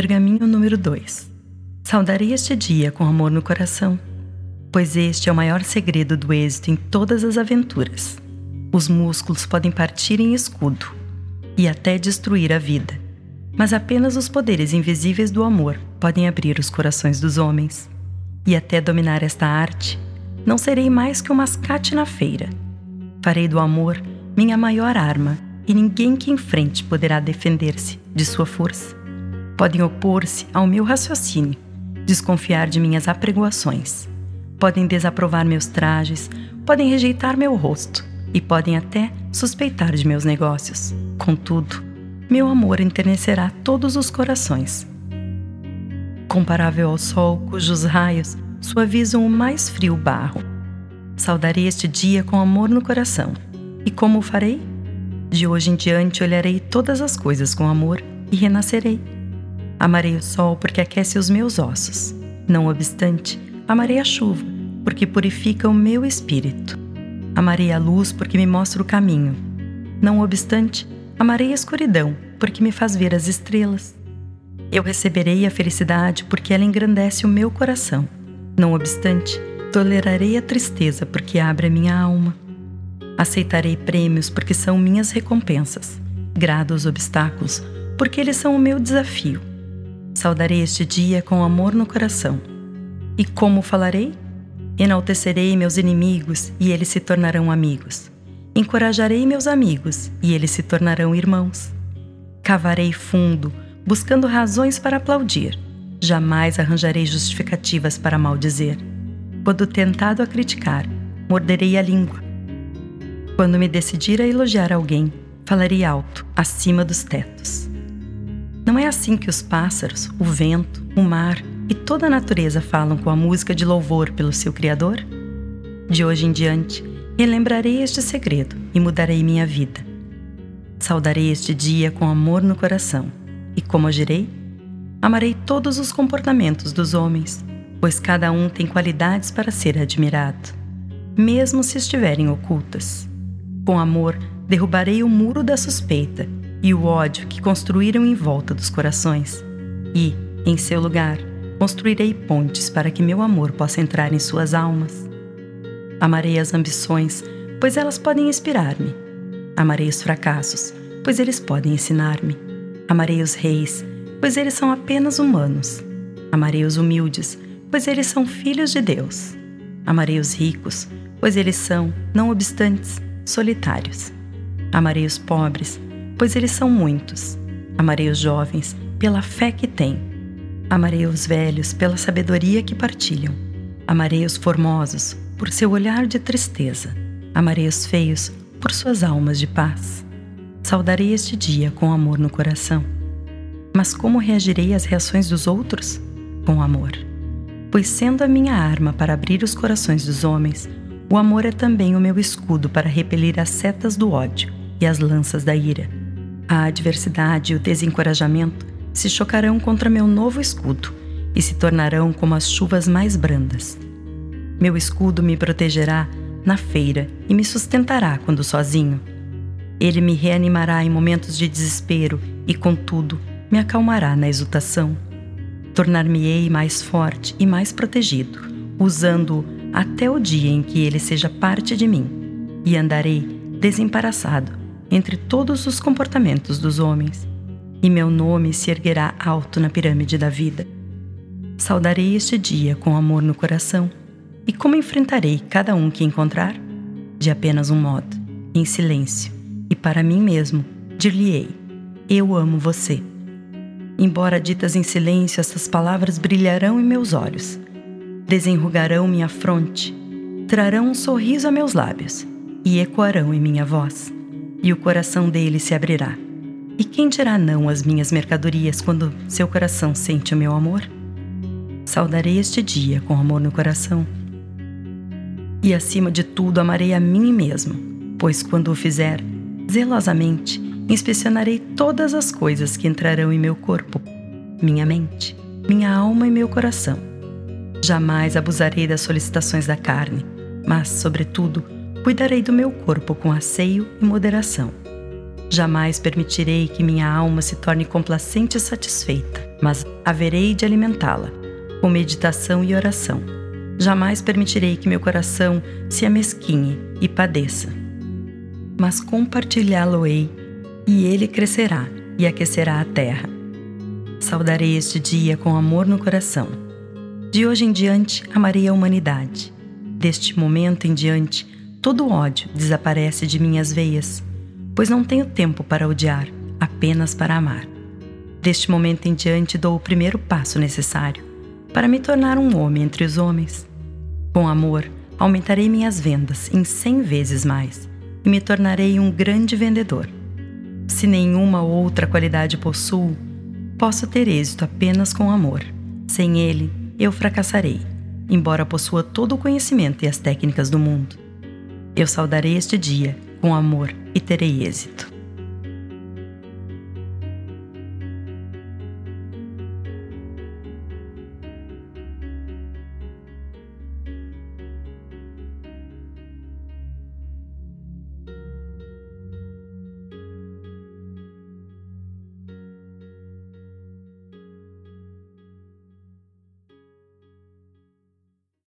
Pergaminho número 2 Saudarei este dia com amor no coração, pois este é o maior segredo do êxito em todas as aventuras. Os músculos podem partir em escudo e até destruir a vida, mas apenas os poderes invisíveis do amor podem abrir os corações dos homens. E até dominar esta arte, não serei mais que um mascate na feira. Farei do amor minha maior arma e ninguém que enfrente poderá defender-se de sua força. Podem opor-se ao meu raciocínio, desconfiar de minhas apregoações. Podem desaprovar meus trajes, podem rejeitar meu rosto e podem até suspeitar de meus negócios. Contudo, meu amor enternecerá todos os corações. Comparável ao sol, cujos raios suavizam o mais frio barro. Saudarei este dia com amor no coração. E como o farei? De hoje em diante olharei todas as coisas com amor e renascerei. Amarei o sol porque aquece os meus ossos. Não obstante, amarei a chuva porque purifica o meu espírito. Amarei a luz porque me mostra o caminho. Não obstante, amarei a escuridão porque me faz ver as estrelas. Eu receberei a felicidade porque ela engrandece o meu coração. Não obstante, tolerarei a tristeza porque abre a minha alma. Aceitarei prêmios porque são minhas recompensas. Grado os obstáculos porque eles são o meu desafio. Saudarei este dia com amor no coração. E como falarei? Enaltecerei meus inimigos e eles se tornarão amigos. Encorajarei meus amigos e eles se tornarão irmãos. Cavarei fundo, buscando razões para aplaudir Jamais arranjarei justificativas para maldizer. Quando tentado a criticar, morderei a língua. Quando me decidir a elogiar alguém, falarei alto, acima dos tetos. Não é assim que os pássaros, o vento, o mar e toda a natureza falam com a música de louvor pelo seu Criador? De hoje em diante, relembrarei este segredo e mudarei minha vida. Saudarei este dia com amor no coração. E como agirei? Amarei todos os comportamentos dos homens, pois cada um tem qualidades para ser admirado, mesmo se estiverem ocultas. Com amor, derrubarei o muro da suspeita e o ódio que construíram em volta dos corações, e, em seu lugar, construirei pontes para que meu amor possa entrar em suas almas. Amarei as ambições, pois elas podem inspirar-me. Amarei os fracassos, pois eles podem ensinar-me. Amarei os reis, pois eles são apenas humanos. Amarei os humildes, pois eles são filhos de Deus. Amarei os ricos, pois eles são, não obstantes, solitários. Amarei os pobres, pois eles são muitos. Amarei os jovens pela fé que têm. Amarei os velhos pela sabedoria que partilham. Amarei os formosos por seu olhar de tristeza. Amarei os feios por suas almas de paz. Saudarei este dia com amor no coração mas como reagirei às reações dos outros? Com amor. Pois, sendo a minha arma para abrir os corações dos homens, o amor é também o meu escudo para repelir as setas do ódio e as lanças da ira. A adversidade e o desencorajamento se chocarão contra meu novo escudo e se tornarão como as chuvas mais brandas. Meu escudo me protegerá na feira e me sustentará quando sozinho. Ele me reanimará em momentos de desespero e, contudo, me acalmará na exultação. Tornar-me-ei mais forte e mais protegido, usando-o até o dia em que ele seja parte de mim, e andarei desembaraçado entre todos os comportamentos dos homens, e meu nome se erguerá alto na pirâmide da vida. Saudarei este dia com amor no coração, e como enfrentarei cada um que encontrar? De apenas um modo, em silêncio, e para mim mesmo, dir-lhe-ei: Eu amo você. Embora ditas em silêncio, essas palavras brilharão em meus olhos, desenrugarão minha fronte, trarão um sorriso a meus lábios e ecoarão em minha voz, e o coração dele se abrirá. E quem dirá não às minhas mercadorias quando seu coração sente o meu amor? Saudarei este dia com amor no coração. E acima de tudo amarei a mim mesmo, pois quando o fizer, zelosamente, inspecionarei todas as coisas que entrarão em meu corpo, minha mente, minha alma e meu coração. Jamais abusarei das solicitações da carne, mas, sobretudo, cuidarei do meu corpo com asseio e moderação. Jamais permitirei que minha alma se torne complacente e satisfeita. mas haverei de alimentá-la com meditação e oração. Jamais permitirei que meu coração se amesquinhe e padeça. Mas compartilhá-lo-ei, e ele crescerá e aquecerá a terra. Saudarei este dia com amor no coração. De hoje em diante, amarei a humanidade. Deste momento em diante, todo ódio desaparece de minhas veias, pois não tenho tempo para odiar, apenas para amar. Deste momento em diante, dou o primeiro passo necessário para me tornar um homem entre os homens. Com amor, aumentarei minhas vendas em cem vezes mais e me tornarei um grande vendedor. Se nenhuma outra qualidade possuo, posso ter êxito apenas com amor. Sem ele, eu fracassarei, embora possua todo o conhecimento e as técnicas do mundo. Eu saudarei este dia com amor e terei êxito.